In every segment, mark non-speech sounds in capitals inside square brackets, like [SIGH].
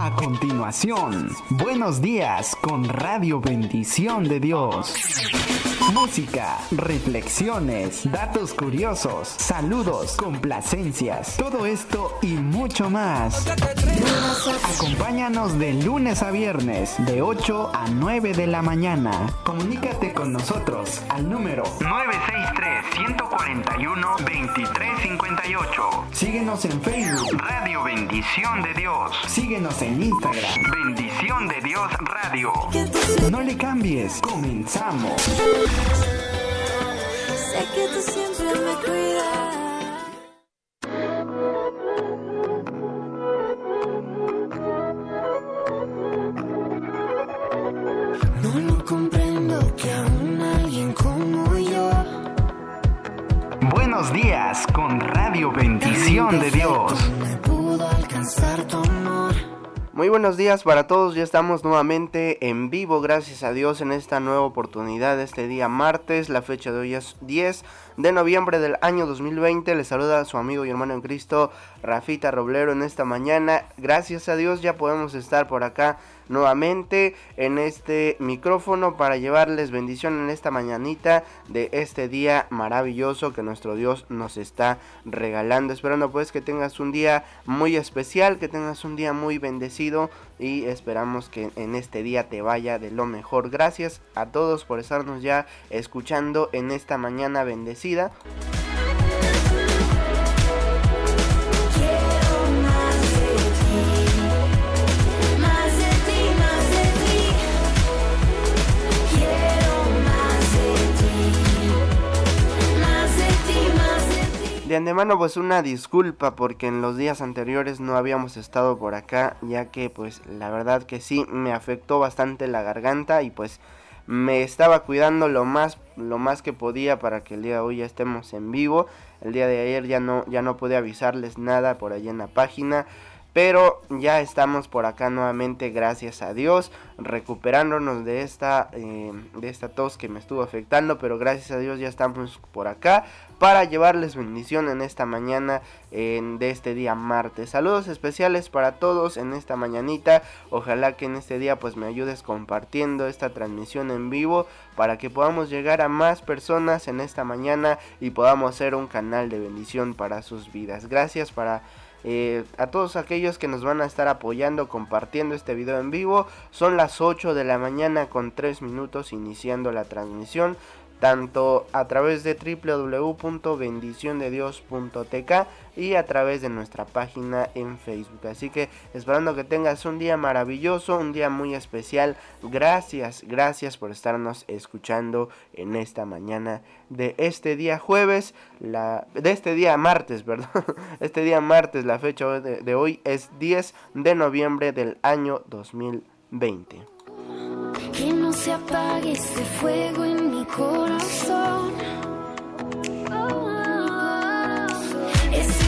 A continuación, buenos días con Radio Bendición de Dios. Música, reflexiones, datos curiosos, saludos, complacencias, todo esto y mucho más. Acompáñanos de lunes a viernes, de 8 a 9 de la mañana. Comunícate con nosotros al número 963-141-2358. Síguenos en Facebook, Radio Bendición de Dios. Síguenos en Instagram, Bendición de Dios Radio. No le cambies, comenzamos. Sé que tú siempre me cuidas. Días con Radio Bendición de Dios. Muy buenos días para todos, ya estamos nuevamente en vivo, gracias a Dios en esta nueva oportunidad, este día martes, la fecha de hoy es 10 de noviembre del año 2020, les saluda su amigo y hermano en Cristo, Rafita Roblero en esta mañana, gracias a Dios ya podemos estar por acá nuevamente en este micrófono para llevarles bendición en esta mañanita de este día maravilloso que nuestro Dios nos está regalando. Esperando pues que tengas un día muy especial, que tengas un día muy bendecido y esperamos que en este día te vaya de lo mejor. Gracias a todos por estarnos ya escuchando en esta mañana bendecida. De antemano pues una disculpa porque en los días anteriores no habíamos estado por acá ya que pues la verdad que sí me afectó bastante la garganta y pues me estaba cuidando lo más lo más que podía para que el día de hoy ya estemos en vivo. El día de ayer ya no ya no pude avisarles nada por allá en la página. Pero ya estamos por acá nuevamente, gracias a Dios, recuperándonos de esta, eh, de esta tos que me estuvo afectando. Pero gracias a Dios ya estamos por acá para llevarles bendición en esta mañana en- de este día martes. Saludos especiales para todos en esta mañanita. Ojalá que en este día pues me ayudes compartiendo esta transmisión en vivo para que podamos llegar a más personas en esta mañana y podamos ser un canal de bendición para sus vidas. Gracias para eh, a todos aquellos que nos van a estar apoyando compartiendo este video en vivo. Son las 8 de la mañana con 3 minutos iniciando la transmisión. Tanto a través de www.bendiciondedios.tk y a través de nuestra página en Facebook. Así que esperando que tengas un día maravilloso, un día muy especial. Gracias, gracias por estarnos escuchando en esta mañana de este día jueves, la, de este día martes, [LAUGHS] perdón. Este día martes, la fecha de, de hoy es 10 de noviembre del año 2020. No se apague ese fuego en mi corazón. Es mi voto,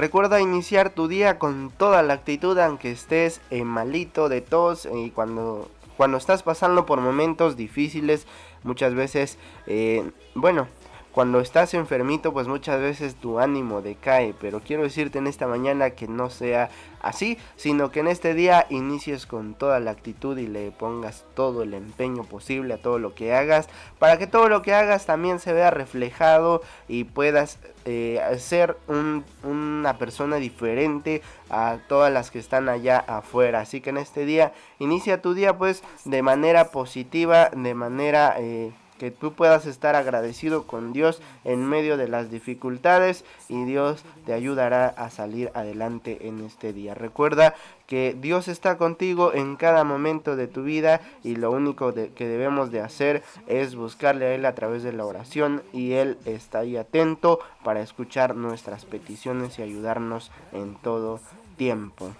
Recuerda iniciar tu día con toda la actitud aunque estés eh, malito de tos y cuando, cuando estás pasando por momentos difíciles muchas veces, eh, bueno, cuando estás enfermito pues muchas veces tu ánimo decae, pero quiero decirte en esta mañana que no sea así, sino que en este día inicies con toda la actitud y le pongas todo el empeño posible a todo lo que hagas, para que todo lo que hagas también se vea reflejado y puedas eh, ser un- una persona diferente a todas las que están allá afuera. Así que en este día inicia tu día pues de manera positiva, de manera... eh, que tú puedas estar agradecido con Dios en medio de las dificultades y Dios te ayudará a salir adelante en este día. Recuerda que Dios está contigo en cada momento de tu vida y lo único que debemos de hacer es buscarle a Él a través de la oración y Él está ahí atento para escuchar nuestras peticiones y ayudarnos en todo tiempo.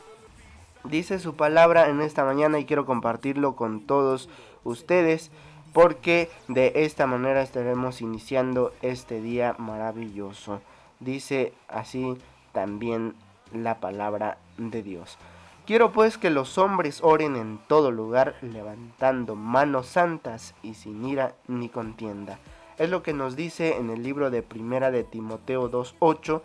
Dice su palabra en esta mañana y quiero compartirlo con todos ustedes porque de esta manera estaremos iniciando este día maravilloso. Dice así también la palabra de Dios. Quiero pues que los hombres oren en todo lugar, levantando manos santas y sin ira ni contienda. Es lo que nos dice en el libro de Primera de Timoteo 2.8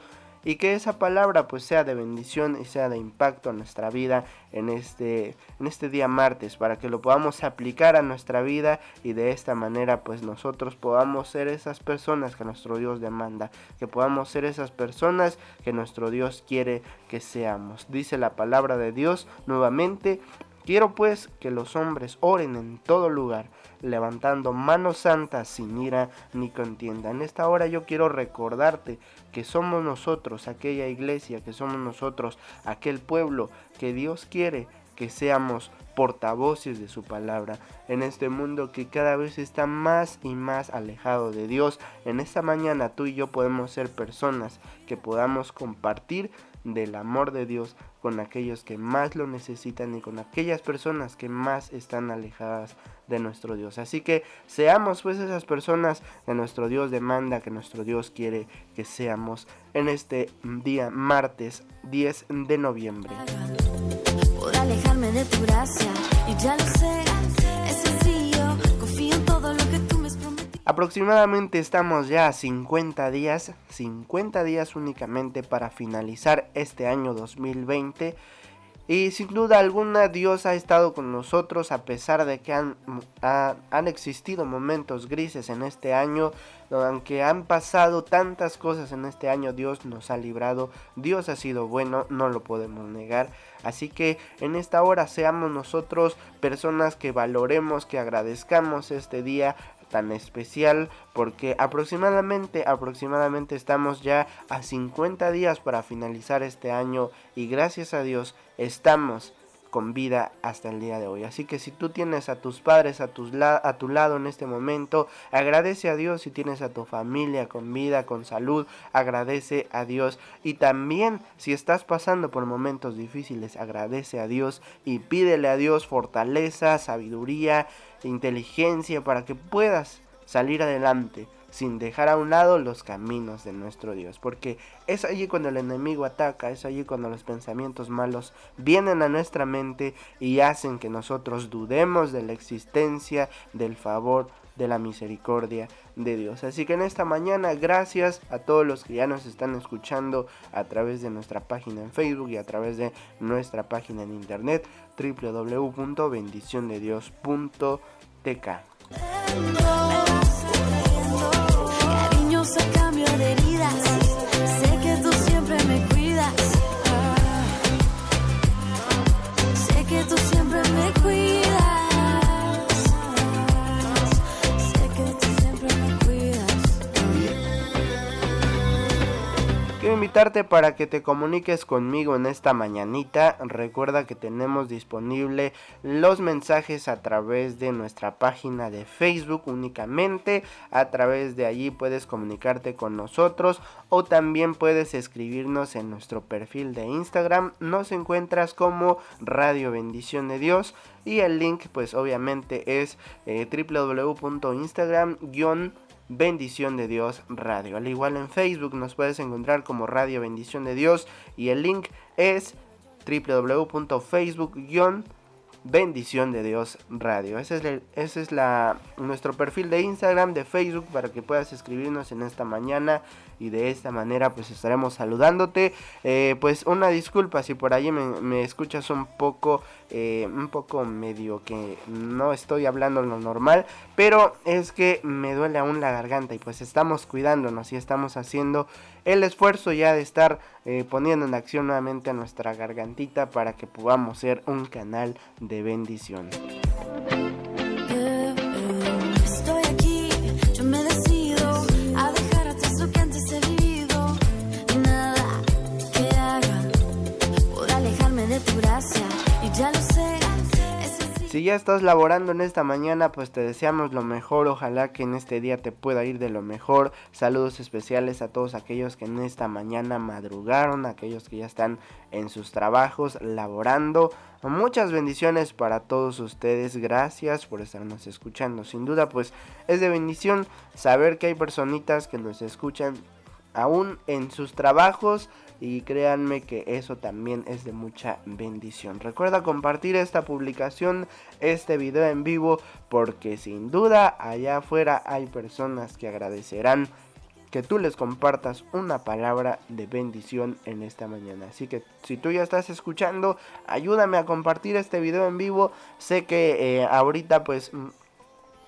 y que esa palabra pues sea de bendición y sea de impacto a nuestra vida en este, en este día martes para que lo podamos aplicar a nuestra vida y de esta manera pues nosotros podamos ser esas personas que nuestro Dios demanda, que podamos ser esas personas que nuestro Dios quiere que seamos. Dice la palabra de Dios nuevamente, quiero pues que los hombres oren en todo lugar levantando manos santas sin ira ni contienda. En esta hora yo quiero recordarte que somos nosotros aquella iglesia, que somos nosotros aquel pueblo que Dios quiere que seamos portavoces de su palabra en este mundo que cada vez está más y más alejado de Dios. En esta mañana tú y yo podemos ser personas que podamos compartir del amor de Dios con aquellos que más lo necesitan y con aquellas personas que más están alejadas de nuestro Dios. Así que seamos pues esas personas que nuestro Dios demanda, que nuestro Dios quiere que seamos en este día martes 10 de noviembre. Alejarme de tu gracia y ya lo sé, Aproximadamente estamos ya a 50 días, 50 días únicamente para finalizar este año 2020 y sin duda alguna Dios ha estado con nosotros a pesar de que han, ha- han existido momentos grises en este año, aunque han pasado tantas cosas en este año, Dios nos ha librado, Dios ha sido bueno, no lo podemos negar. Así que en esta hora seamos nosotros personas que valoremos, que agradezcamos este día tan especial porque aproximadamente aproximadamente estamos ya a 50 días para finalizar este año y gracias a Dios estamos con vida hasta el día de hoy. Así que si tú tienes a tus padres a, tus a tu lado en este momento, agradece a Dios. Si tienes a tu familia con vida, con salud, agradece a Dios. Y también si estás pasando por momentos difíciles, agradece a Dios y pídele a Dios fortaleza, sabiduría, inteligencia para que puedas salir adelante sin dejar a un lado los caminos de nuestro Dios. Porque es allí cuando el enemigo ataca, es allí cuando los pensamientos malos vienen a nuestra mente y hacen que nosotros dudemos de la existencia, del favor, de la misericordia de Dios. Así que en esta mañana, gracias a todos los que ya nos están escuchando a través de nuestra página en Facebook y a través de nuestra página en internet www.bendiciondedios.tk. vidas. Invitarte para que te comuniques conmigo en esta mañanita. Recuerda que tenemos disponible los mensajes a través de nuestra página de Facebook únicamente. A través de allí puedes comunicarte con nosotros o también puedes escribirnos en nuestro perfil de Instagram. Nos encuentras como Radio Bendición de Dios y el link pues obviamente es eh, www.instagram Bendición de Dios Radio. Al igual en Facebook nos puedes encontrar como Radio Bendición de Dios y el link es www.facebook Bendición de Dios Radio. Ese es, ese es la, nuestro perfil de Instagram, de Facebook, para que puedas escribirnos en esta mañana y de esta manera pues estaremos saludándote. Eh, pues una disculpa si por ahí me, escuchas un poco, eh, un poco medio que no estoy hablando lo normal, pero es que me duele aún la garganta y pues estamos cuidándonos y estamos haciendo el esfuerzo ya de estar eh, poniendo en acción nuevamente a nuestra gargantita para que podamos ser un canal de bendición. Sencillo. ya estás laborando en esta mañana, pues te deseamos lo mejor. Ojalá que en este día te pueda ir de lo mejor. Saludos especiales a todos aquellos que en esta mañana madrugaron, aquellos que ya están en sus trabajos laborando. Muchas bendiciones para todos ustedes. Gracias por estarnos escuchando. Sin duda, pues es de bendición saber que hay personitas que nos escuchan aún en sus trabajos y créanme que eso también es de mucha bendición. Recuerda compartir esta publicación, este video en vivo, porque sin duda allá afuera hay personas que agradecerán que tú les compartas una palabra de bendición en esta mañana. Así que si tú ya estás escuchando, ayúdame a compartir este video en vivo. Sé que eh, ahorita pues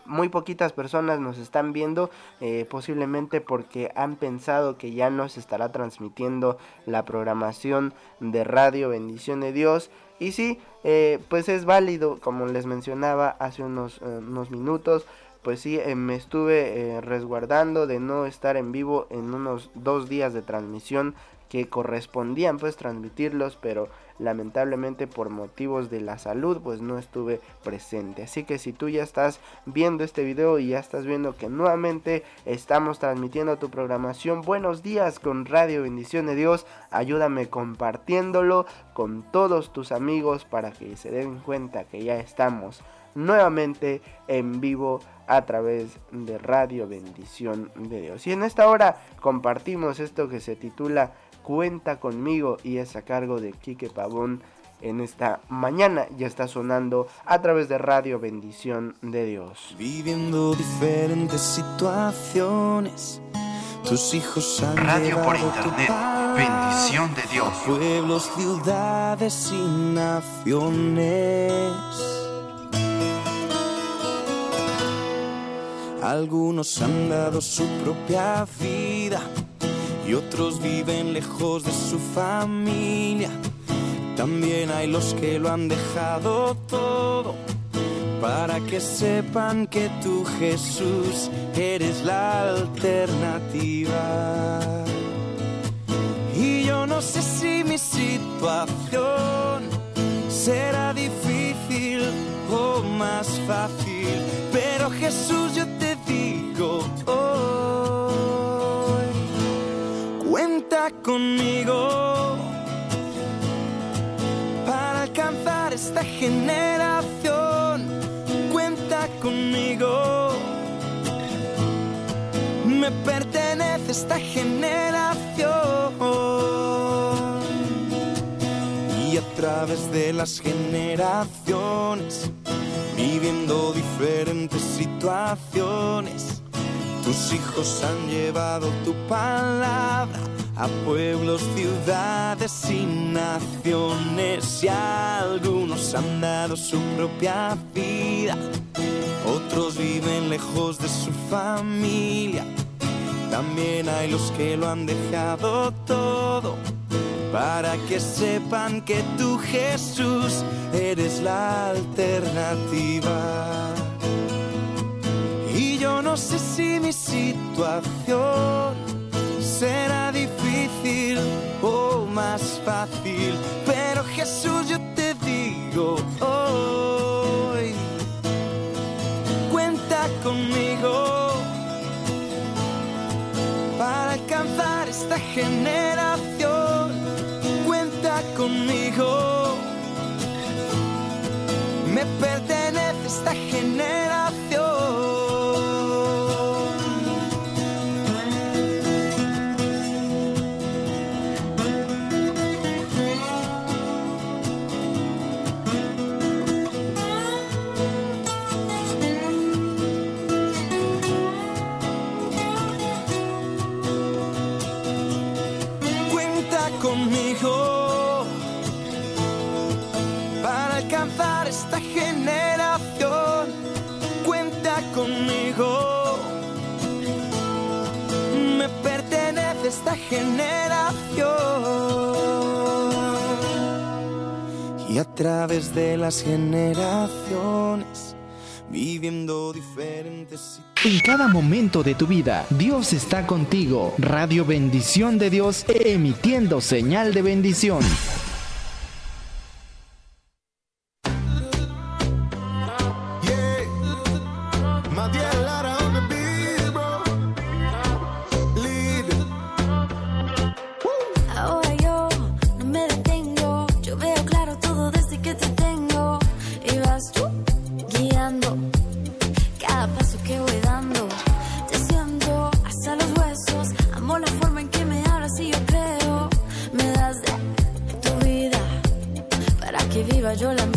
muy poquitas personas nos están viendo, eh, posiblemente porque han pensado que ya no se estará transmitiendo la programación de radio Bendición de Dios. Y sí, eh, pues es válido, como les mencionaba hace unos, eh, unos minutos, pues sí, me estuve resguardando de no estar en vivo en unos dos días de transmisión que correspondían pues transmitirlos, pero lamentablemente por motivos de la salud pues no estuve presente. Así que si tú ya estás viendo este video y ya estás viendo que nuevamente estamos transmitiendo tu programación, buenos días con Radio Bendición de Dios, ayúdame compartiéndolo con todos tus amigos para que se den cuenta que ya estamos nuevamente en vivo a través de Radio Bendición de Dios. Y en esta hora compartimos esto que se titula Cuenta conmigo y es a cargo de Quique Pavón en esta mañana. Ya está sonando a través de Radio Bendición de Dios. Viviendo diferentes situaciones. Tus hijos han Radio por internet. Bendición de Dios. Pueblos, ciudades y naciones. Algunos han dado su propia vida y otros viven lejos de su familia. También hay los que lo han dejado todo para que sepan que tú Jesús eres la alternativa. Y yo no sé si mi situación será difícil o más fácil, pero Jesús yo te digo, conmigo para alcanzar esta generación. Cuenta conmigo. Me pertenece esta generación. Y a través de las generaciones, viviendo diferentes situaciones tus hijos han llevado tu palabra a pueblos, ciudades y naciones. Y algunos han dado su propia vida, otros viven lejos de su familia. También hay los que lo han dejado todo para que sepan que tú Jesús eres la alternativa. Y yo no sé si mi situación será difícil o más fácil, pero Jesús yo te digo hoy, cuenta conmigo para alcanzar esta generación, cuenta conmigo, me pertenece esta generación. Generación. Y a través de las generaciones, viviendo diferentes en cada momento de tu vida, Dios está contigo. Radio Bendición de Dios, emitiendo señal de bendición. a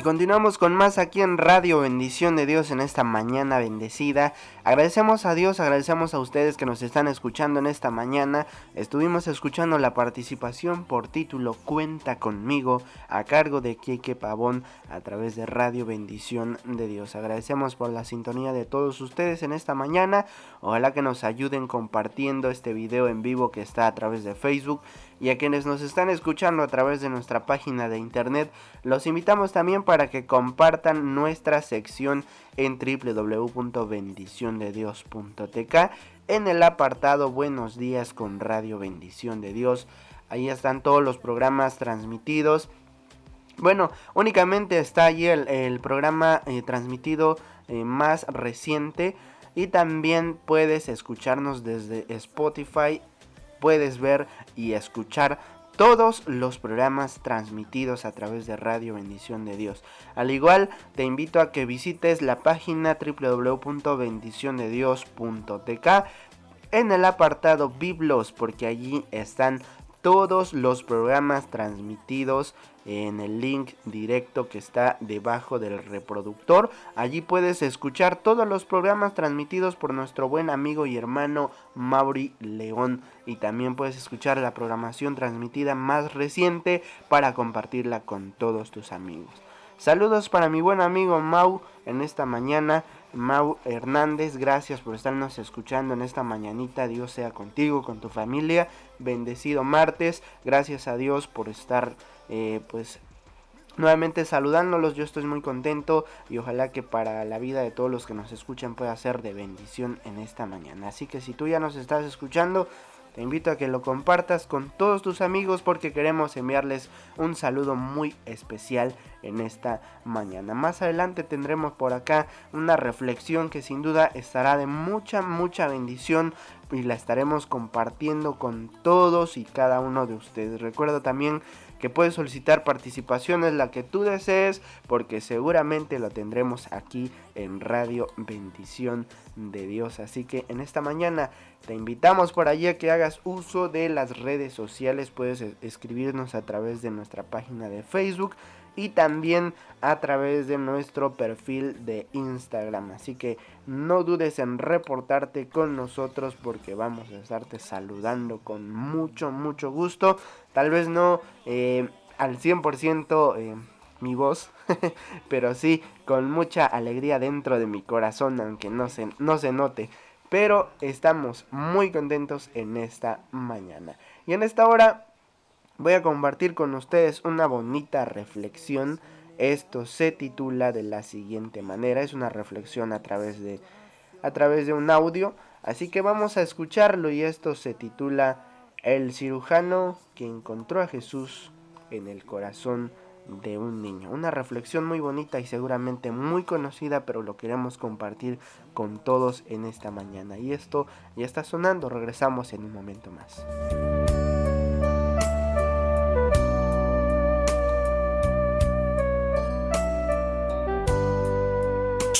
Y continuamos con más aquí en Radio Bendición de Dios en esta mañana bendecida. Agradecemos a Dios, agradecemos a ustedes que nos están escuchando en esta mañana. Estuvimos escuchando la participación por título Cuenta conmigo a cargo de Kike Pavón a través de Radio Bendición de Dios. Agradecemos por la sintonía de todos ustedes en esta mañana. Ojalá que nos ayuden compartiendo este video en vivo que está a través de Facebook y a quienes nos están escuchando a través de nuestra página de internet, los invitamos también para que compartan nuestra sección en www.bendiciondedios.tk en el apartado Buenos días con Radio Bendición de Dios. Ahí están todos los programas transmitidos. Bueno, únicamente está allí el, programa eh, transmitido eh, más reciente. Y también puedes escucharnos desde Spotify puedes ver y escuchar todos los programas transmitidos a través de Radio Bendición de Dios. Al igual, te invito a que visites la página www.bendiciondedios.tk en el apartado Biblos, porque allí están todos los programas transmitidos en el link directo que está debajo del reproductor. Allí puedes escuchar todos los programas transmitidos por nuestro buen amigo y hermano Mauri León. Y también puedes escuchar la programación transmitida más reciente para compartirla con todos tus amigos. Saludos para mi buen amigo Mau en esta mañana. Mau Hernández, gracias por estarnos escuchando en esta mañanita. Dios sea contigo, con tu familia. Bendecido martes. Gracias a Dios por estar, eh, pues, nuevamente saludándolos. Yo estoy muy contento y ojalá que para la vida de todos los que nos escuchan pueda ser de bendición en esta mañana. Así que si tú ya nos estás escuchando, te invito a que lo compartas con todos tus amigos porque queremos enviarles un saludo muy especial en esta mañana. Más adelante tendremos por acá una reflexión que sin duda estará de mucha, mucha bendición y la estaremos compartiendo con todos y cada uno de ustedes. Recuerda también que puedes solicitar participaciones la que tú desees porque seguramente lo tendremos aquí en Radio Bendición de Dios. Así que en esta mañana te invitamos por allí a que hagas uso de las redes sociales. Puedes escribirnos a través de nuestra página de Facebook y también a través de nuestro perfil de Instagram. Así que no dudes en reportarte con nosotros porque vamos a estarte saludando con mucho, mucho gusto. Tal vez no eh, al 100% eh, mi voz, [LAUGHS] pero sí con mucha alegría dentro de mi corazón, aunque no se, no se note. Pero estamos muy contentos en esta mañana. Y en esta hora voy a compartir con ustedes una bonita reflexión. Esto se titula de la siguiente manera. Es una reflexión a través de, a través de un audio. Así que vamos a escucharlo y esto se titula El cirujano que encontró a Jesús en el corazón de un niño. Una reflexión muy bonita y seguramente muy conocida, pero lo queremos compartir con todos en esta mañana. Y esto ya está sonando, regresamos en un momento más.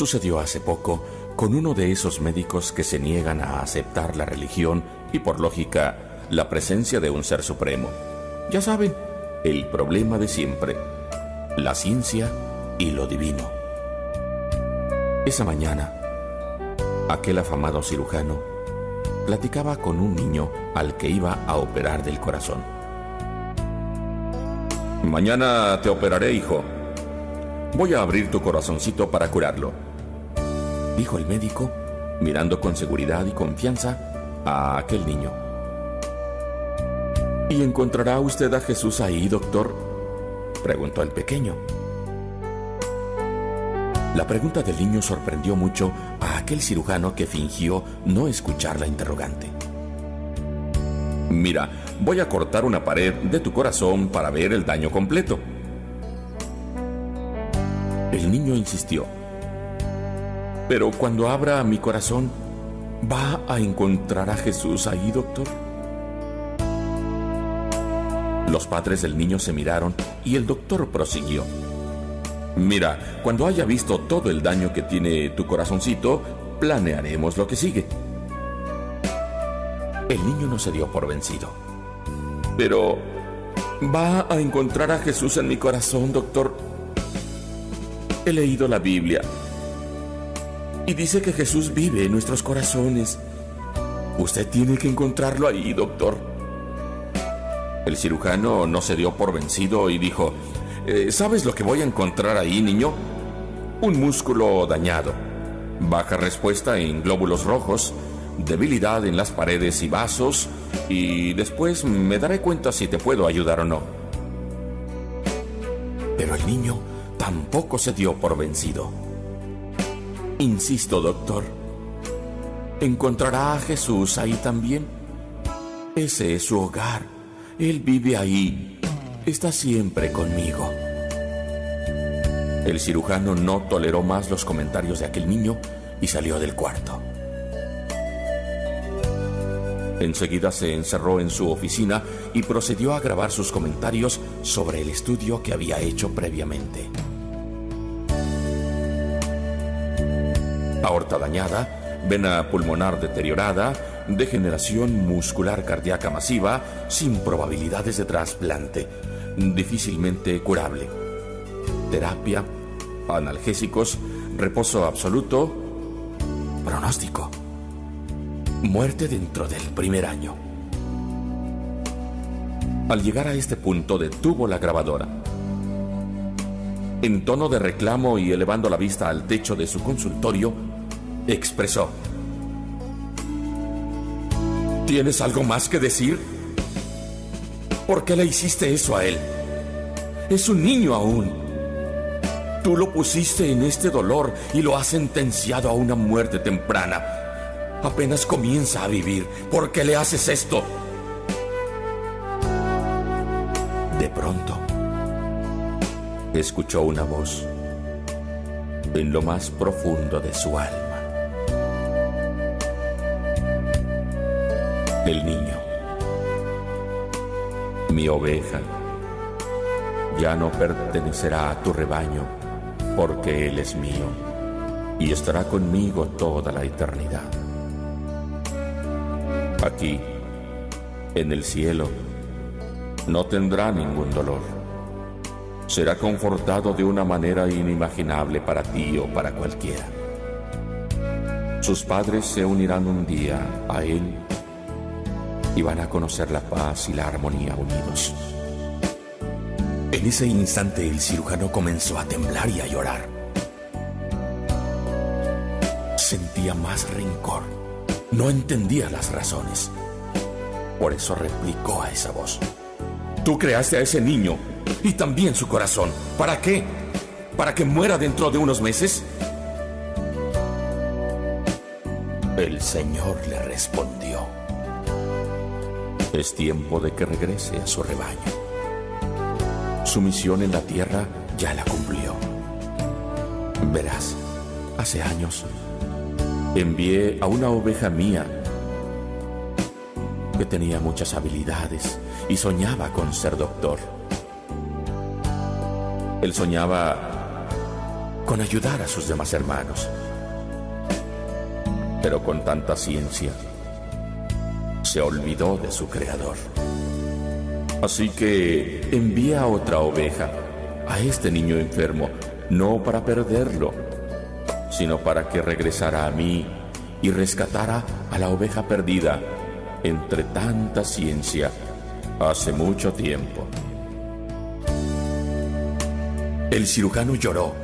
Sucedió hace poco con uno de esos médicos que se niegan a aceptar la religión y por lógica la presencia de un ser supremo. Ya saben, el problema de siempre, la ciencia y lo divino. Esa mañana, aquel afamado cirujano platicaba con un niño al que iba a operar del corazón. Mañana te operaré, hijo. Voy a abrir tu corazoncito para curarlo dijo el médico, mirando con seguridad y confianza a aquel niño. ¿Y encontrará usted a Jesús ahí, doctor? preguntó el pequeño. La pregunta del niño sorprendió mucho a aquel cirujano que fingió no escuchar la interrogante. Mira, voy a cortar una pared de tu corazón para ver el daño completo. El niño insistió. Pero cuando abra mi corazón, ¿va a encontrar a Jesús ahí, doctor? Los padres del niño se miraron y el doctor prosiguió. Mira, cuando haya visto todo el daño que tiene tu corazoncito, planearemos lo que sigue. El niño no se dio por vencido. Pero... ¿Va a encontrar a Jesús en mi corazón, doctor? He leído la Biblia. Y dice que Jesús vive en nuestros corazones. Usted tiene que encontrarlo ahí, doctor. El cirujano no se dio por vencido y dijo, eh, ¿sabes lo que voy a encontrar ahí, niño? Un músculo dañado, baja respuesta en glóbulos rojos, debilidad en las paredes y vasos, y después me daré cuenta si te puedo ayudar o no. Pero el niño tampoco se dio por vencido. Insisto, doctor, ¿encontrará a Jesús ahí también? Ese es su hogar. Él vive ahí. Está siempre conmigo. El cirujano no toleró más los comentarios de aquel niño y salió del cuarto. Enseguida se encerró en su oficina y procedió a grabar sus comentarios sobre el estudio que había hecho previamente. Aorta dañada, vena pulmonar deteriorada, degeneración muscular cardíaca masiva sin probabilidades de trasplante, difícilmente curable. Terapia, analgésicos, reposo absoluto, pronóstico muerte dentro del primer año. Al llegar a este punto detuvo la grabadora. En tono de reclamo y elevando la vista al techo de su consultorio, expresó, ¿Tienes algo más que decir? ¿Por qué le hiciste eso a él? Es un niño aún. Tú lo pusiste en este dolor y lo has sentenciado a una muerte temprana apenas comienza a vivir. ¿Por qué le haces esto? De pronto, escuchó una voz en lo más profundo de su alma. El niño, mi oveja, ya no pertenecerá a tu rebaño, porque Él es mío y estará conmigo toda la eternidad. Aquí, en el cielo, no tendrá ningún dolor. Será confortado de una manera inimaginable para ti o para cualquiera. Sus padres se unirán un día a él y van a conocer la paz y la armonía unidos. En ese instante el cirujano comenzó a temblar y a llorar. Sentía más rencor no entendía las razones. Por eso replicó a esa voz. Tú creaste a ese niño y también su corazón. ¿Para qué? ¿Para que muera dentro de unos meses? El Señor le respondió. Es tiempo de que regrese a su rebaño. Su misión en la tierra ya la cumplió. Verás, hace años envié a una oveja mía que tenía muchas habilidades y soñaba con ser doctor. Él soñaba con ayudar a sus demás hermanos, pero con tanta ciencia se olvidó de su creador. Así que envía a otra oveja, a este niño enfermo, no para perderlo, sino para que regresara a mí y rescatara a la oveja perdida entre tanta ciencia hace mucho tiempo. El cirujano lloró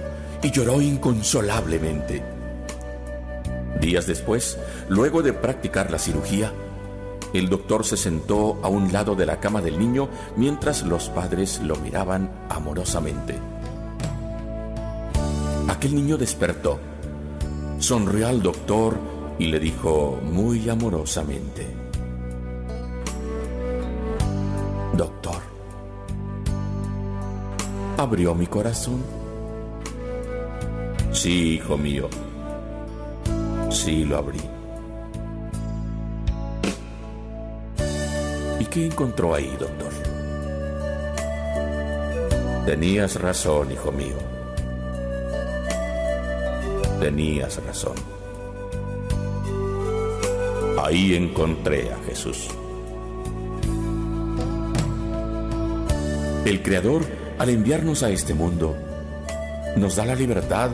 y lloró inconsolablemente. Días después, luego de practicar la cirugía, el doctor se sentó a un lado de la cama del niño mientras los padres lo miraban amorosamente. Aquel niño despertó sonrió al doctor y le dijo muy amorosamente, Doctor, ¿abrió mi corazón? Sí, hijo mío, sí lo abrí. Qué encontró ahí, doctor? Tenías razón, hijo mío. tenías razón. Ahí encontré a Jesús. El Creador, al enviarnos a este mundo, nos da la libertad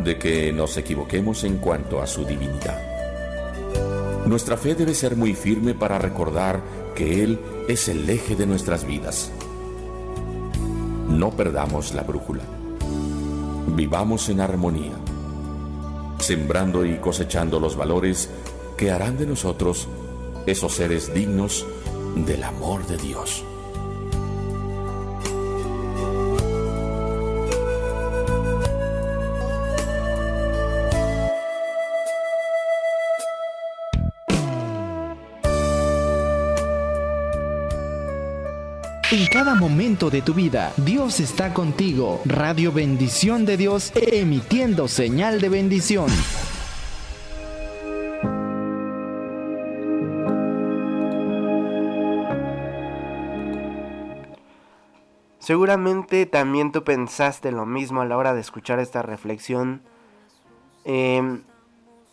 de que nos equivoquemos en cuanto a su divinidad. Nuestra fe debe ser muy firme para recordar que Él es el eje de nuestras vidas. No perdamos la brújula. Vivamos en armonía, sembrando y cosechando los valores que harán de nosotros esos seres dignos del amor de Dios. En cada momento de tu vida, Dios está contigo. Radio Bendición de Dios, emitiendo señal de bendición. Seguramente también tú pensaste lo mismo a la hora de escuchar esta reflexión. Em,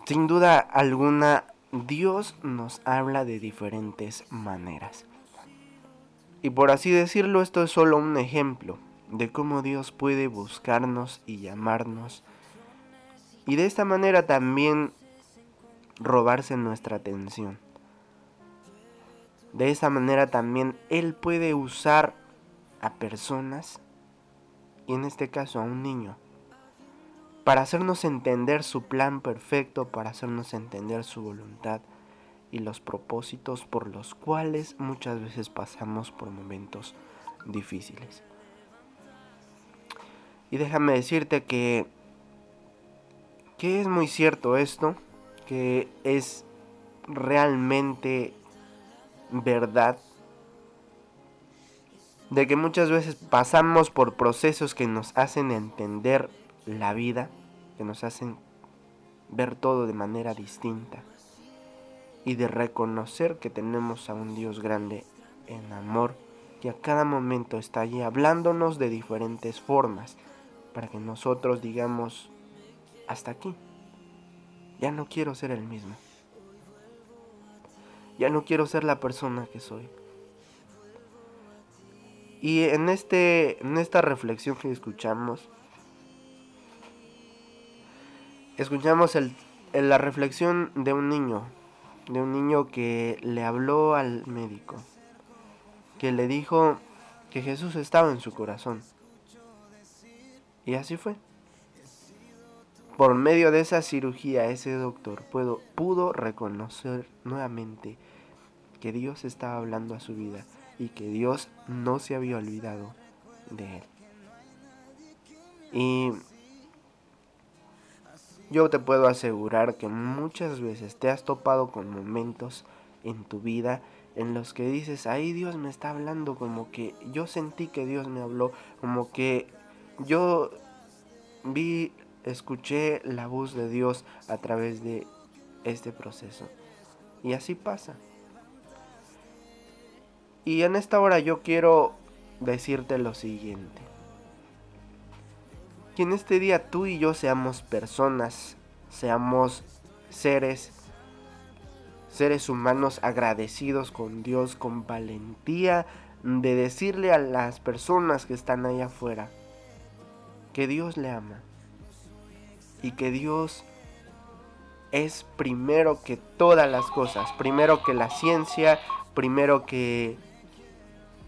sin duda alguna, Dios nos habla de diferentes maneras. Y por así decirlo, esto es solo un ejemplo de cómo Dios puede buscarnos y llamarnos. Y de esta manera también robarse nuestra atención. De esta manera también Él puede usar a personas, y en este caso a un niño, para hacernos entender su plan perfecto, para hacernos entender su voluntad y los propósitos por los cuales muchas veces pasamos por momentos difíciles. Y déjame decirte que, que es muy cierto esto, que es realmente verdad de que muchas veces pasamos por procesos que nos hacen entender la vida, que nos hacen ver todo de manera distinta y de reconocer que tenemos a un Dios grande en amor que a cada momento está allí hablándonos de diferentes formas para que nosotros digamos hasta aquí. Ya no quiero ser el mismo. Ya no quiero ser la persona que soy. Y en, este, en esta reflexión que escuchamos, escuchamos el, la reflexión de un niño, de un niño que le habló al médico, que le dijo que Jesús estaba en su corazón. Y así fue. Por medio de esa cirugía, ese doctor pudo, pudo reconocer nuevamente que Dios estaba hablando a su vida y que Dios no se había olvidado de él. Y yo te puedo asegurar que muchas veces te has topado con momentos en tu vida en los que dices, ahí Dios me está hablando, como que yo sentí que Dios me habló, como que yo vi, escuché la voz de Dios a través de este proceso. Y así pasa. Y en esta hora yo quiero decirte lo siguiente. Que en este día tú y yo seamos personas, seamos seres, seres humanos agradecidos con Dios, con valentía de decirle a las personas que están allá afuera que Dios le ama y que Dios es primero que todas las cosas, primero que la ciencia, primero que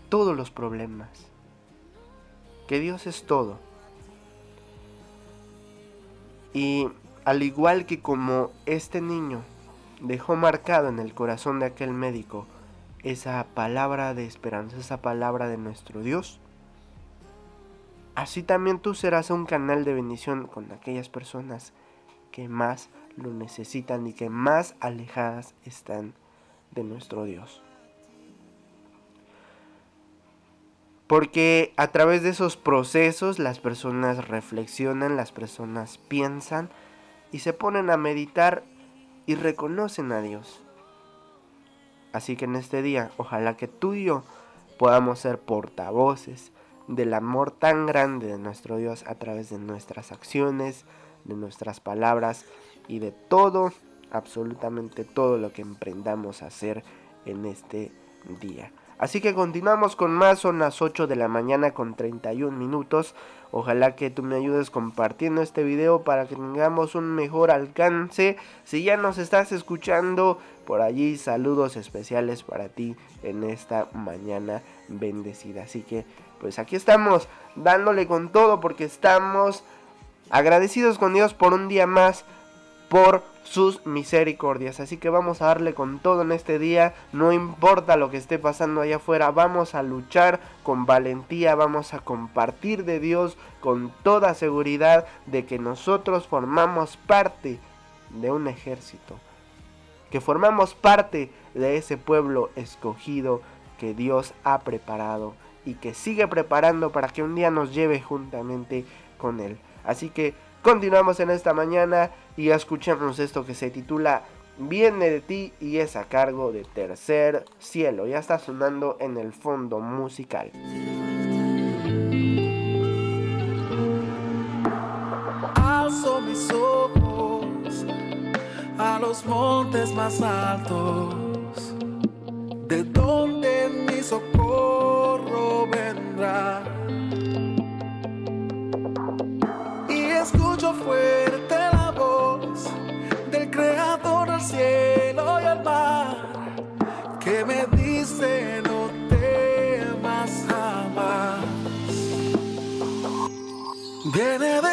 todos los problemas. Que Dios es todo. Y al igual que como este niño dejó marcado en el corazón de aquel médico esa palabra de esperanza, esa palabra de nuestro Dios, así también tú serás un canal de bendición con aquellas personas que más lo necesitan y que más alejadas están de nuestro Dios. Porque a través de esos procesos las personas reflexionan, las personas piensan y se ponen a meditar y reconocen a Dios. Así que en este día, ojalá que tú y yo podamos ser portavoces del amor tan grande de nuestro Dios a través de nuestras acciones, de nuestras palabras y de todo, absolutamente todo lo que emprendamos a hacer en este día. Así que continuamos con más, son las 8 de la mañana con 31 minutos. Ojalá que tú me ayudes compartiendo este video para que tengamos un mejor alcance. Si ya nos estás escuchando por allí, saludos especiales para ti en esta mañana bendecida. Así que pues aquí estamos dándole con todo porque estamos agradecidos con Dios por un día más, por sus misericordias. Así que vamos a darle con todo en este día, no importa lo que esté pasando allá afuera, vamos a luchar con valentía, vamos a compartir de Dios con toda seguridad de que nosotros formamos parte de un ejército, que formamos parte de ese pueblo escogido que Dios ha preparado y que sigue preparando para que un día nos lleve juntamente con Él. Así que continuamos en esta mañana y escuchemos esto que se titula Viene de ti y es a cargo de Tercer Cielo. Ya está sonando en el fondo musical. Alzo mis ojos a los montes más altos, de donde mi socorro vendrá. Viene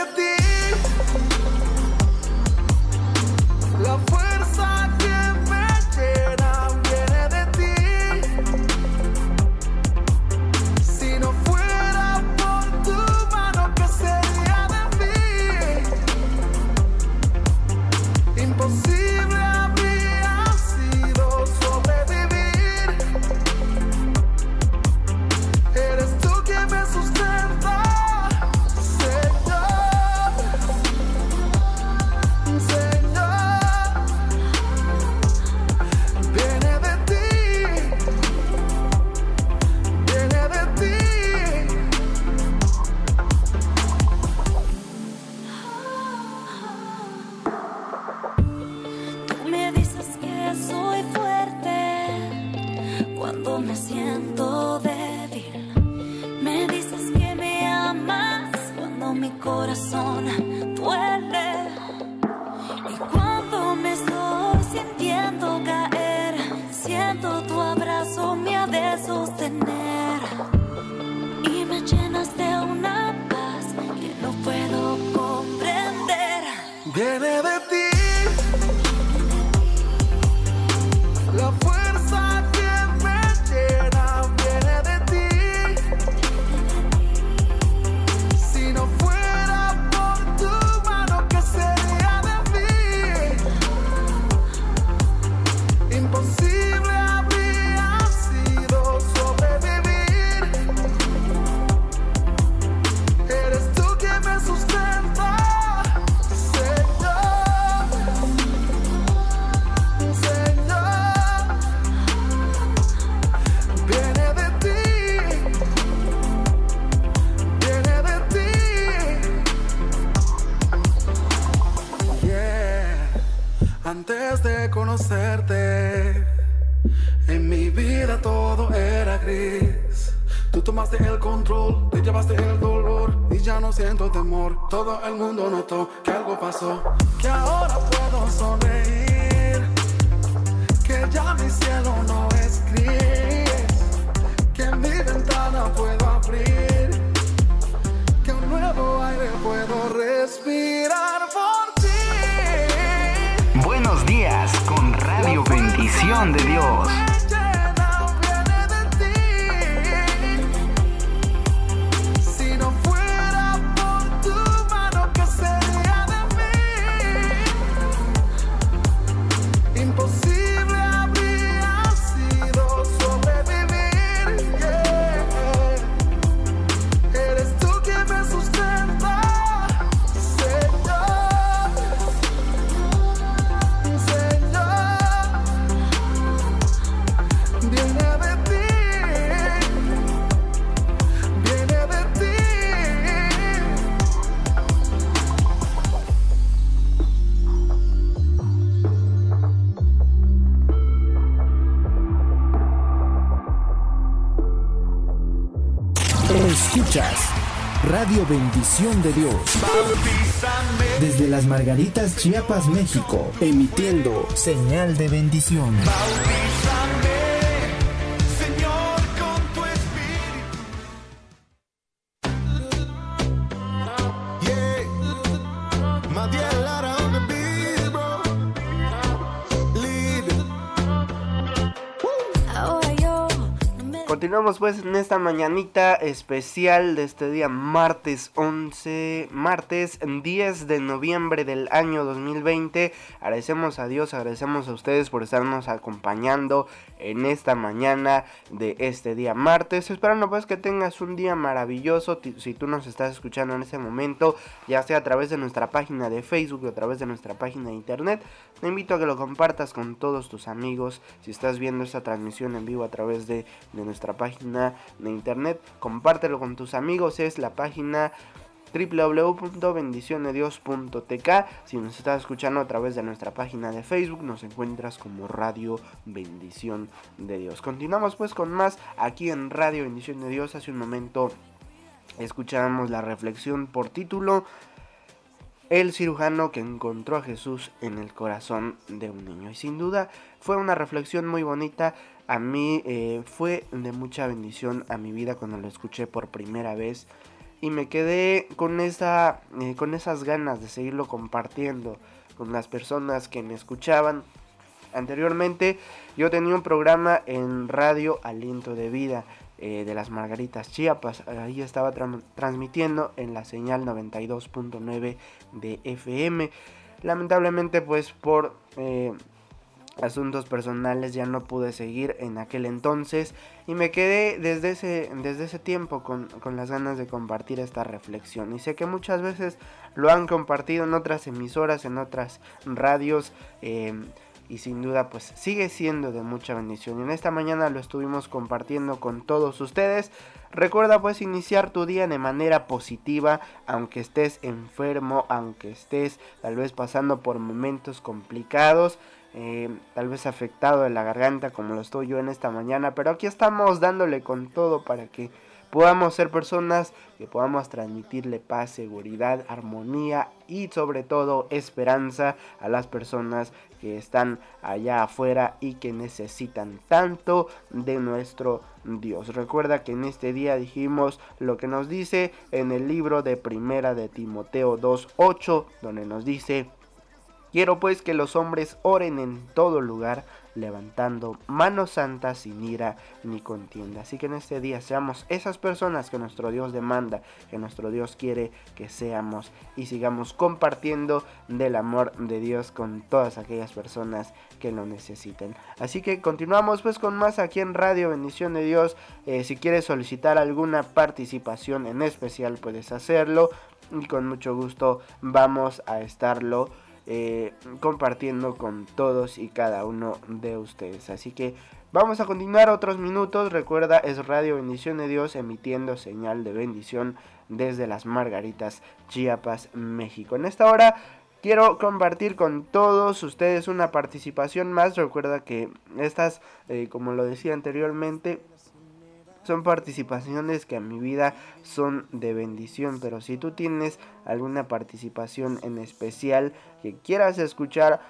Radio Bendición de Dios. Desde las Margaritas, Chiapas, México. Emitiendo señal de bendición. Continuamos pues en esta mañanita especial de este día martes 11, martes 10 de noviembre del año 2020. Agradecemos a Dios, agradecemos a ustedes por estarnos acompañando en esta mañana de este día martes. Esperando pues que tengas un día maravilloso si tú nos estás escuchando en este momento, ya sea a través de nuestra página de Facebook o a través de nuestra página de internet. Te invito a que lo compartas con todos tus amigos. Si estás viendo esta transmisión en vivo a través de, de nuestra página de internet, compártelo con tus amigos. Es la página www.bendicionedios.tk Si nos estás escuchando a través de nuestra página de Facebook, nos encuentras como Radio Bendición de Dios. Continuamos pues con más aquí en Radio Bendición de Dios. Hace un momento escuchamos la reflexión por título el cirujano que encontró a Jesús en el corazón de un niño. Y sin duda fue una reflexión muy bonita. A mí eh, fue de mucha bendición a mi vida cuando lo escuché por primera vez y me quedé con esa eh, con esas ganas de seguirlo compartiendo con las personas que me escuchaban. Anteriormente yo tenía un programa en radio aliento de vida eh, de las margaritas chiapas. Ahí estaba transmitiendo en la señal 92.9 de fm lamentablemente pues por asuntos personales ya no pude seguir en aquel entonces y me quedé desde ese, desde ese tiempo con, las ganas de compartir esta reflexión. Y sé que muchas veces lo han compartido en otras emisoras, en otras radios em, y sin duda pues sigue siendo de mucha bendición. Y en esta mañana lo estuvimos compartiendo con todos ustedes. Recuerda pues iniciar tu día de manera positiva aunque estés enfermo aunque estés tal vez pasando por momentos complicados eh, tal vez afectado de la garganta como lo estoy yo en esta mañana, pero aquí estamos dándole con todo para que podamos ser personas que podamos transmitirle paz, seguridad, armonía y sobre todo esperanza a las personas que están allá afuera y que necesitan tanto de nuestro Dios. Recuerda que en este día dijimos lo que nos dice en el libro de Primera de Timoteo 2:8, donde nos dice Quiero pues que los hombres oren en todo lugar, levantando manos santas sin ira ni contienda. Así que en este día seamos esas personas que nuestro Dios demanda, que nuestro Dios quiere que seamos y sigamos compartiendo del amor de Dios con todas aquellas personas que lo necesiten. Así que continuamos pues con más aquí en Radio Bendición de Dios. Eh, si quieres solicitar alguna participación en especial puedes hacerlo y con mucho gusto vamos a estarlo eh, compartiendo con todos y cada uno de ustedes. Así que vamos a continuar otros minutos. Recuerda, es Radio Bendición de Dios emitiendo señal de bendición desde las Margaritas, Chiapas, México. En esta hora quiero compartir con todos ustedes una participación más. Recuerda que estas, eh, como lo decía anteriormente, son participaciones que a mi vida son de bendición, pero si tú tienes alguna participación en especial que quieras escuchar,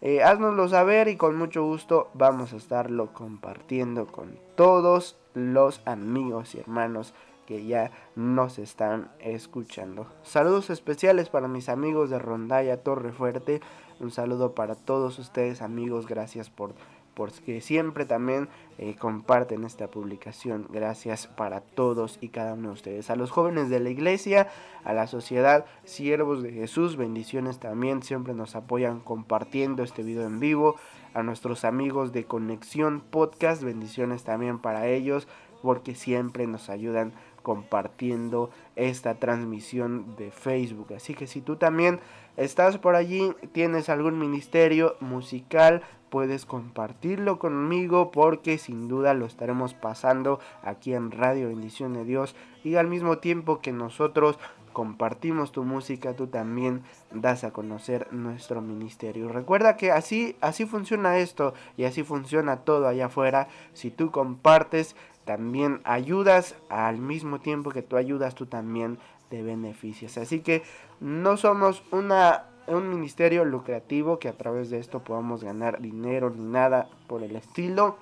eh, haznoslo saber y con mucho gusto vamos a estarlo compartiendo con todos los amigos y hermanos que ya nos están escuchando. Saludos especiales para mis amigos de Rondalla Torre Fuerte. Un saludo para todos ustedes amigos. Gracias por porque siempre también eh, comparten esta publicación. Gracias para todos y cada uno de ustedes. A los jóvenes de la iglesia, a la sociedad, siervos de Jesús, bendiciones también. Siempre nos apoyan compartiendo este video en vivo. A nuestros amigos de Conexión Podcast, bendiciones también para ellos, porque siempre nos ayudan compartiendo esta transmisión de Facebook. Así que si tú también estás por allí, tienes algún ministerio musical, puedes compartirlo conmigo porque sin duda lo estaremos pasando aquí en Radio Bendición de Dios y al mismo tiempo que nosotros compartimos tu música, tú también das a conocer nuestro ministerio. Recuerda que así así funciona esto y así funciona todo allá afuera. Si tú compartes también ayudas, al mismo tiempo que tú ayudas, tú también te beneficias. Así que no somos una, un ministerio lucrativo que a través de esto podamos ganar dinero ni nada por el estilo,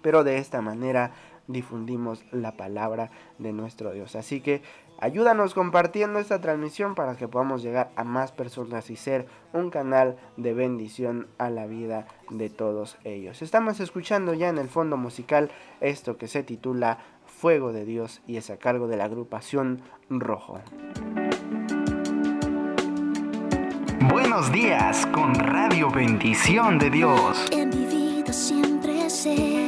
pero de esta manera difundimos la palabra de nuestro Dios. Así que ayúdanos compartiendo esta transmisión para que podamos llegar a más personas y ser un canal de bendición a la vida de todos ellos. Estamos escuchando ya en el fondo musical esto que se titula Fuego de Dios y es a cargo de la agrupación Rojo. Buenos días con Radio Bendición de Dios. En mi vida siempre sea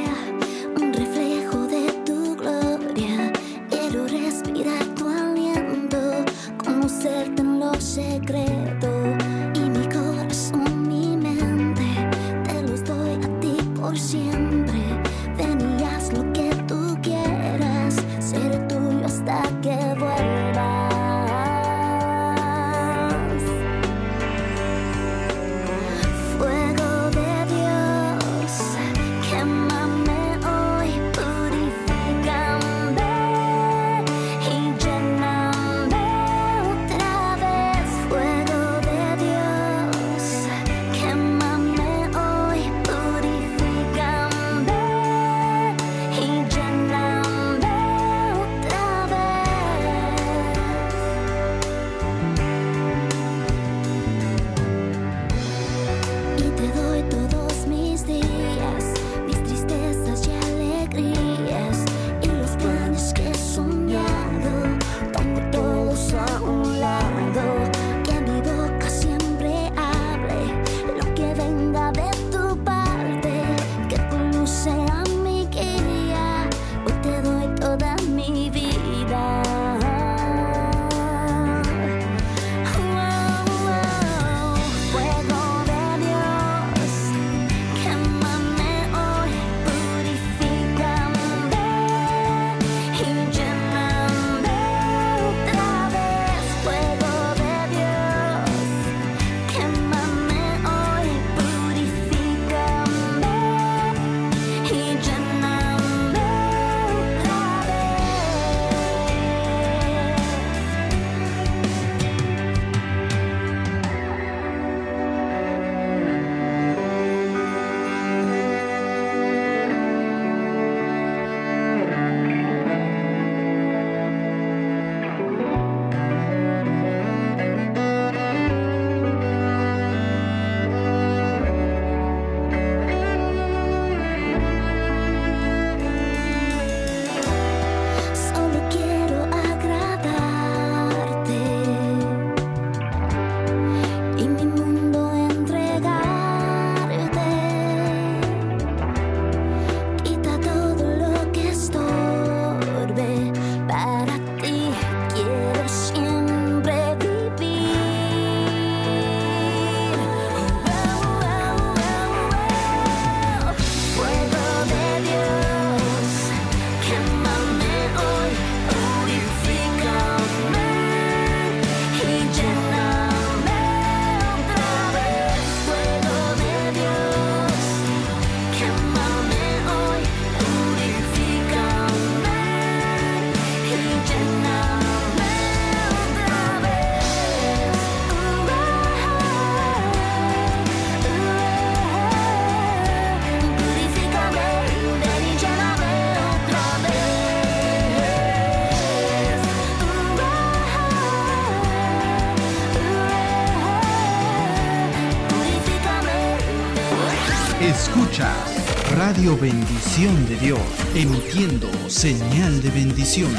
Radio Bendición de Dios, emitiendo señal de bendición.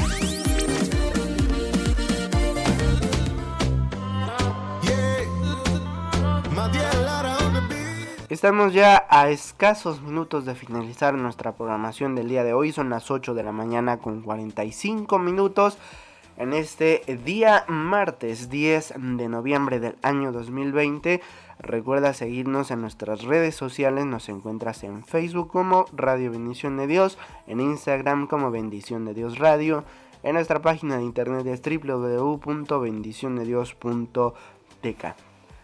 Estamos ya a escasos minutos de finalizar nuestra programación del día de hoy. Son las 8 de la mañana con 45 minutos. En este día martes 10 de noviembre del año 2020. Recuerda seguirnos en nuestras redes sociales. Nos encuentras en Facebook como Radio Bendición de Dios. En Instagram como Bendición de Dios Radio. En nuestra página de internet es www.bendiciondedios.tk.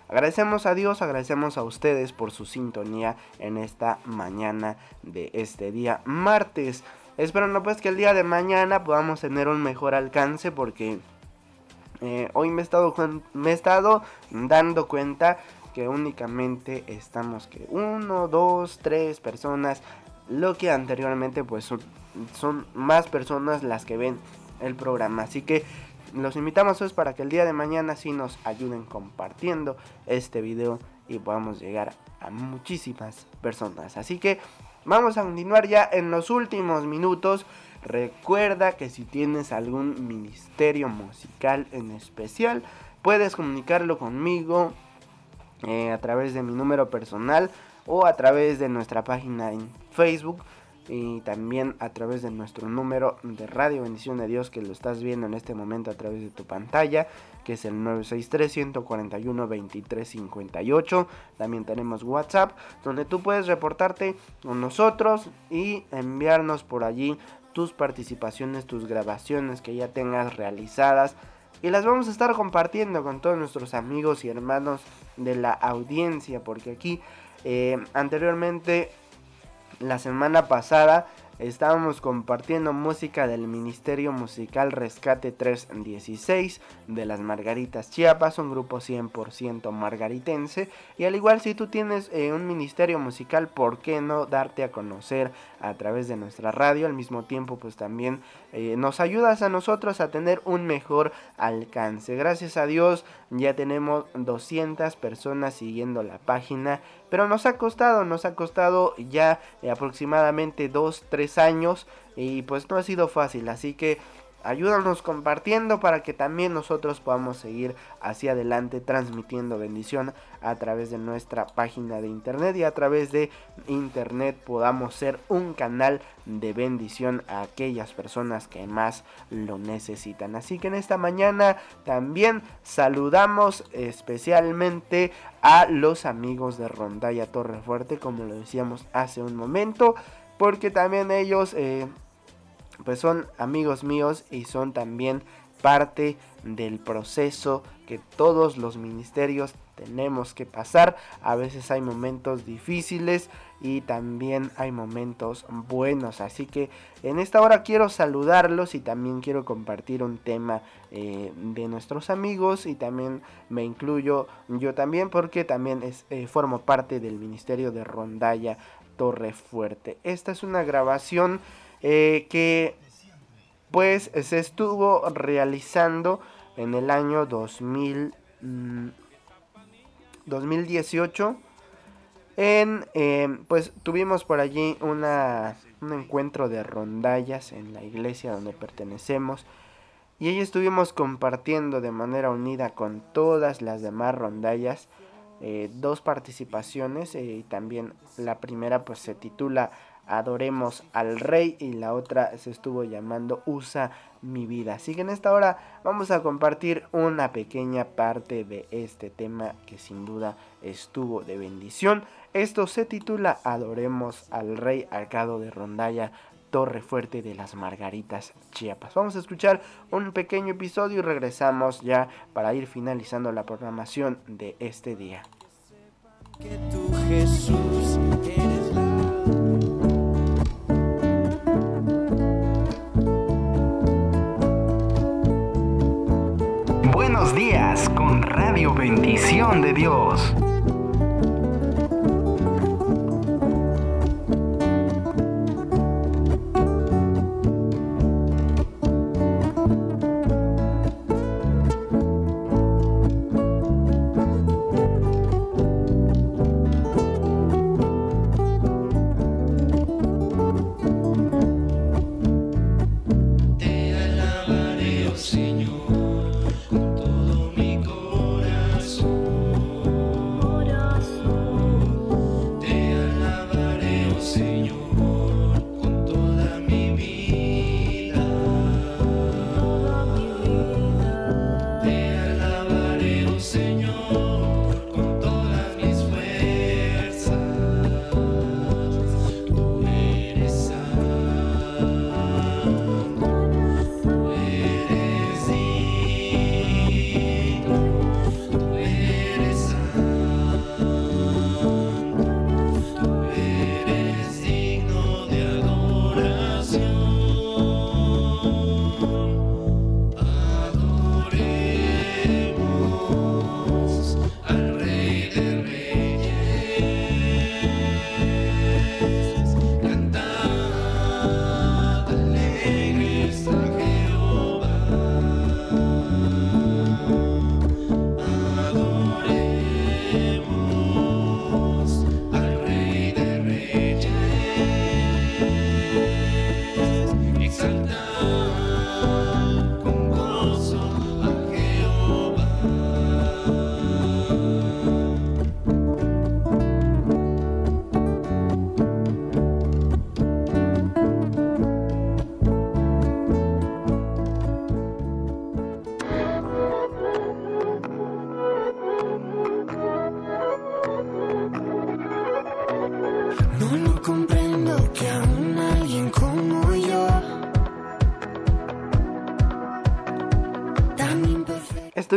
Agradecemos a Dios, agradecemos a ustedes por su sintonía en esta mañana de este día martes. Espero pues que el día de mañana podamos tener un mejor alcance porque eh, hoy me he, estado, me he estado dando cuenta que únicamente estamos que uno, dos, tres personas, lo que anteriormente pues son, son más personas las que ven el programa. Así que los invitamos pues para que el día de mañana sí nos ayuden compartiendo este video y podamos llegar a muchísimas personas. Así que vamos a continuar ya en los últimos minutos. Recuerda que si tienes algún ministerio musical en especial, puedes comunicarlo conmigo eh, a través de mi número personal o a través de nuestra página en Facebook y también a través de nuestro número de Radio Bendición de Dios que lo estás viendo en este momento a través de tu pantalla que es el 963-141-2358 también tenemos WhatsApp donde tú puedes reportarte con nosotros y enviarnos por allí tus participaciones, tus grabaciones que ya tengas realizadas. Y las vamos a estar compartiendo con todos nuestros amigos y hermanos de la audiencia porque aquí eh, anteriormente la semana pasada estábamos compartiendo música del Ministerio Musical Rescate 316 de las Margaritas Chiapas, un grupo 100% margaritense. Y al igual si tú tienes eh, un ministerio musical, ¿por qué no darte a conocer a través de nuestra radio? Al mismo tiempo pues también eh, nos ayudas a nosotros a tener un mejor alcance. Gracias a Dios ya tenemos 200 personas siguiendo la página pero nos ha costado, nos ha costado ya aproximadamente 2-3 años y pues no ha sido fácil, así que Ayúdanos compartiendo para que también nosotros podamos seguir hacia adelante transmitiendo bendición a través de nuestra página de internet y a través de internet podamos ser un canal de bendición a aquellas personas que más lo necesitan. Así que en esta mañana también saludamos especialmente a los amigos de Rondalla Torre Fuerte, como lo decíamos hace un momento, porque también ellos... Eh, pues son amigos míos y son también parte del proceso que todos los ministerios tenemos que pasar. A veces hay momentos difíciles y también hay momentos buenos. Así que en esta hora quiero saludarlos y también quiero compartir un tema eh, de nuestros amigos y también me incluyo yo también porque también eh, formo parte del ministerio de Rondalla Torre Fuerte. Esta es una grabación eh, que pues se estuvo realizando en el año 2000, 2018 mm, en eh, pues tuvimos por allí una, un encuentro de rondallas en la iglesia donde pertenecemos. Y ahí estuvimos compartiendo de manera unida con todas las demás rondallas eh, dos participaciones y también la primera pues se titula Adoremos al Rey y la otra se estuvo llamando Usa mi vida. Así que en esta hora vamos a compartir una pequeña parte de este tema que sin duda estuvo de bendición. Esto se titula Adoremos al Rey Arcado de Rondalla Torre Fuerte de las Margaritas Chiapas. Vamos a escuchar un pequeño episodio y regresamos ya para ir finalizando la programación de este día. Que Jesús con Radio Bendición de Dios.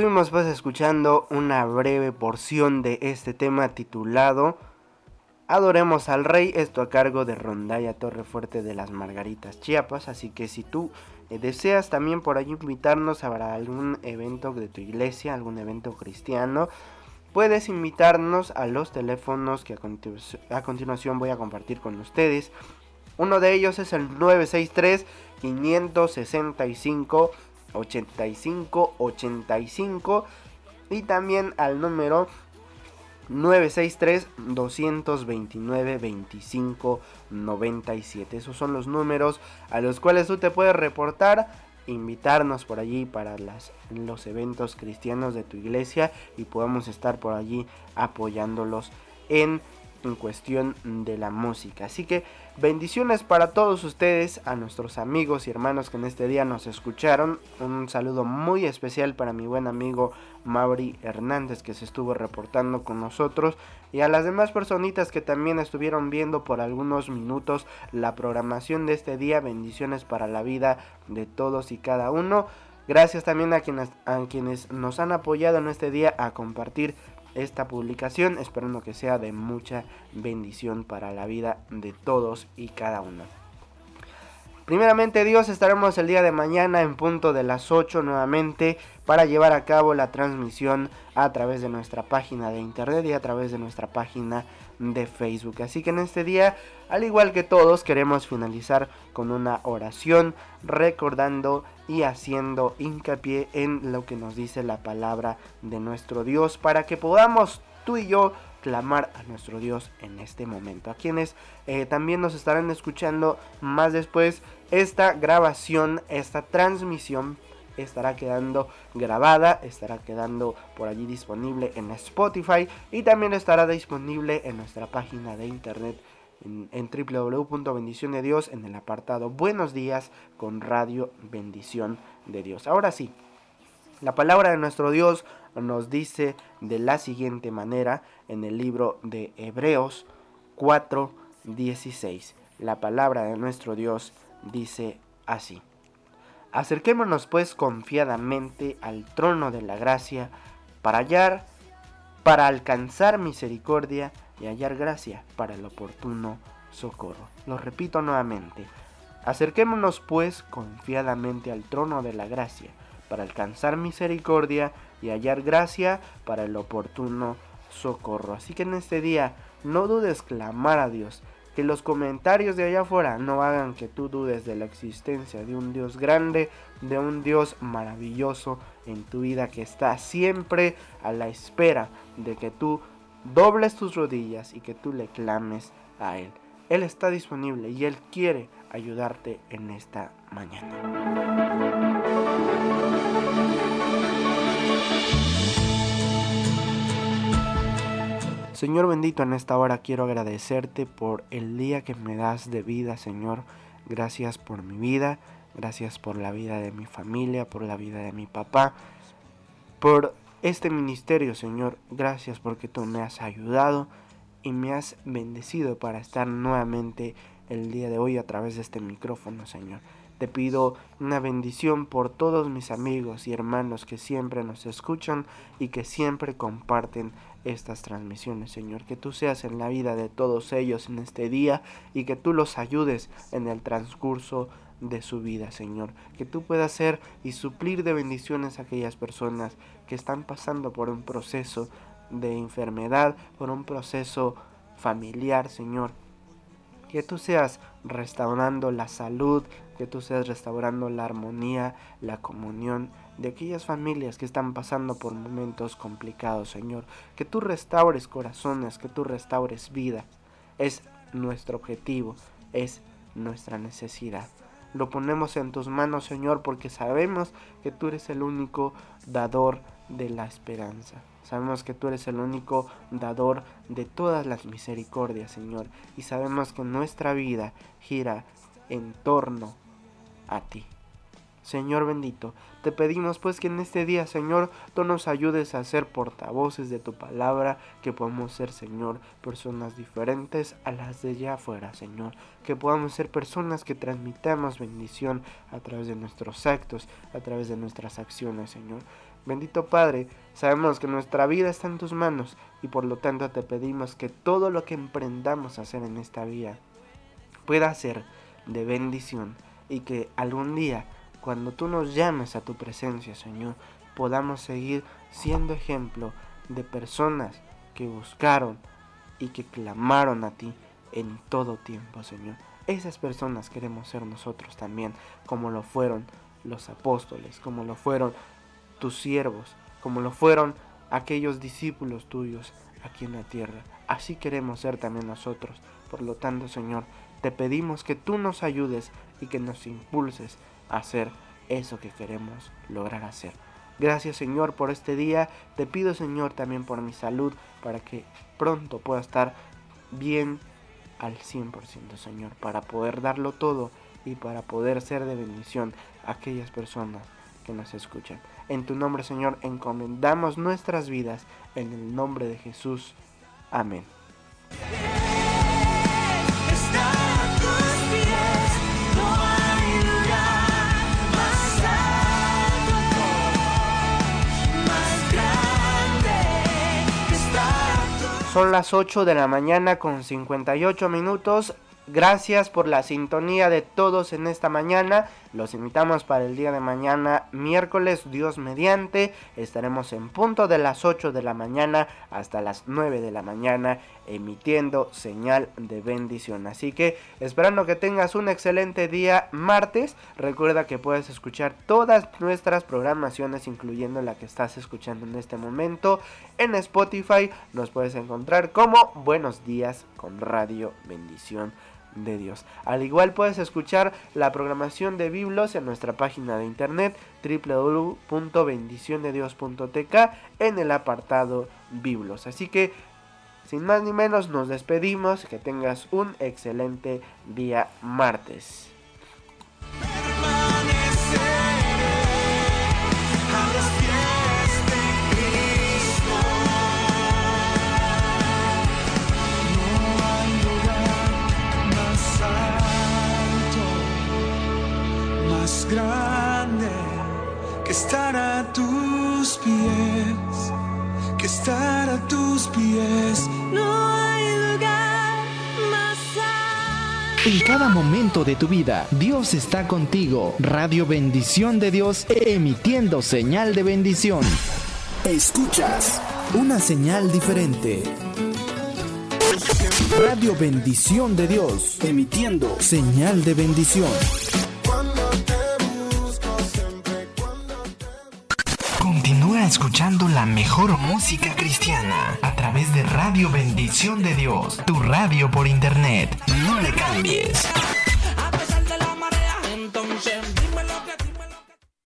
Estuvimos pues escuchando una breve porción de este tema titulado Adoremos al Rey, esto a cargo de Rondalla Torrefuerte de las Margaritas Chiapas, así que si tú eh, deseas también por ahí invitarnos a algún evento de tu iglesia, algún evento cristiano, puedes invitarnos a los teléfonos que a, continuación voy a compartir con ustedes. Uno de ellos es el 963 565 85 85 y también al número 963 229 25 97. Esos son los números a los cuales tú te puedes reportar, invitarnos por allí para las, los eventos cristianos de tu iglesia y podamos estar por allí apoyándolos en en cuestión de la música. Así que bendiciones para todos ustedes, a nuestros amigos y hermanos que en este día nos escucharon. Un saludo muy especial para mi buen amigo Mauri Hernández que se estuvo reportando con nosotros y a las demás personitas que también estuvieron viendo por algunos minutos la programación de este día. Bendiciones para la vida de todos y cada uno. Gracias también a quienes, a quienes nos han apoyado en este día a compartir esta publicación, esperando que sea de mucha bendición para la vida de todos y cada uno. Primeramente Dios, estaremos el día de mañana en punto de las 8 nuevamente para llevar a cabo la transmisión a través de nuestra página de internet y a través de nuestra página de Facebook. Así que en este día, al igual que todos, queremos finalizar con una oración recordando y haciendo hincapié en lo que nos dice la palabra de nuestro Dios para que podamos tú y yo clamar a nuestro Dios en este momento. A quienes eh, también nos estarán escuchando más después, esta grabación, esta transmisión estará quedando grabada, estará quedando por allí disponible en Spotify y también estará disponible en nuestra página de internet en, en de Dios en el apartado Buenos días con Radio Bendición de Dios. Ahora sí, la palabra de nuestro Dios nos dice de la siguiente manera en el libro de Hebreos 4:16. La palabra de nuestro Dios dice así. Acerquémonos pues confiadamente al trono de la gracia para hallar, para alcanzar misericordia y hallar gracia para el oportuno socorro. Lo repito nuevamente. Acerquémonos pues confiadamente al trono de la gracia para alcanzar misericordia y hallar gracia para el oportuno socorro. Así que en este día no dudes clamar a Dios, que los comentarios de allá afuera no hagan que tú dudes de la existencia de un Dios grande, de un Dios maravilloso en tu vida que está siempre a la espera de que tú dobles tus rodillas y que tú le clames a Él. Él está disponible y Él quiere ayudarte en esta mañana. Señor bendito, en esta hora quiero agradecerte por el día que me das de vida, Señor. Gracias por mi vida, gracias por la vida de mi familia, por la vida de mi papá, por este ministerio, Señor. Gracias porque tú me has ayudado y me has bendecido para estar nuevamente el día de hoy a través de este micrófono, Señor. Te pido una bendición por todos mis amigos y hermanos que siempre nos escuchan y que siempre comparten estas transmisiones, Señor. Que tú seas en la vida de todos ellos en este día y que tú los ayudes en el transcurso de su vida, Señor. Que tú puedas ser y suplir de bendiciones a aquellas personas que están pasando por un proceso de enfermedad, por un proceso familiar, Señor. Que tú seas restaurando la salud, que tú seas restaurando la armonía, la comunión de aquellas familias que están pasando por momentos complicados, Señor. Que tú restaures corazones, que tú restaures vida. Es nuestro objetivo, es nuestra necesidad. Lo ponemos en tus manos, Señor, porque sabemos que tú eres el único dador de la esperanza. Sabemos que tú eres el único dador de todas las misericordias, Señor. Y sabemos que nuestra vida gira en torno a ti. Señor bendito, te pedimos pues que en este día, Señor, tú nos ayudes a ser portavoces de tu palabra, que podamos ser, Señor, personas diferentes a las de allá afuera, Señor, que podamos ser personas que transmitamos bendición a través de nuestros actos, a través de nuestras acciones, Señor. Bendito Padre, sabemos que nuestra vida está en tus manos y por lo tanto te pedimos que todo lo que emprendamos a hacer en esta vida pueda ser de bendición y que algún día cuando tú nos llames a tu presencia, Señor, podamos seguir siendo ejemplo de personas que buscaron y que clamaron a ti en todo tiempo, Señor. Esas personas queremos ser nosotros también, como lo fueron los apóstoles, como lo fueron tus siervos, como lo fueron aquellos discípulos tuyos aquí en la tierra. Así queremos ser también nosotros. Por lo tanto, Señor, te pedimos que tú nos ayudes y que nos impulses hacer eso que queremos lograr hacer. Gracias Señor por este día. Te pido Señor también por mi salud para que pronto pueda estar bien al 100% Señor. Para poder darlo todo y para poder ser de bendición a aquellas personas que nos escuchan. En tu nombre Señor encomendamos nuestras vidas. En el nombre de Jesús. Amén. Son las 8 de la mañana con 58 minutos. Gracias por la sintonía de todos en esta mañana. Los invitamos para el día de mañana, miércoles, Dios mediante. Estaremos en punto de las 8 de la mañana hasta las 9 de la mañana emitiendo señal de bendición. Así que esperando que tengas un excelente día martes. Recuerda que puedes escuchar todas nuestras programaciones, incluyendo la que estás escuchando en este momento. En Spotify nos puedes encontrar como Buenos días con Radio Bendición de Dios. Al igual puedes escuchar la programación de Biblos en nuestra página de internet www.bendiciondedios.tk en el apartado Biblos. Así que sin más ni menos nos despedimos, que tengas un excelente día martes. grande que estar a tus pies, que estar a tus pies. No hay lugar más En cada momento de tu vida, Dios está contigo. Radio Bendición de Dios, emitiendo señal de bendición. Escuchas una señal diferente. Radio Bendición de Dios, emitiendo señal de bendición. Escuchando la mejor música cristiana a través de Radio Bendición de Dios, tu radio por internet. No le cambies. A pesar de la marea, entonces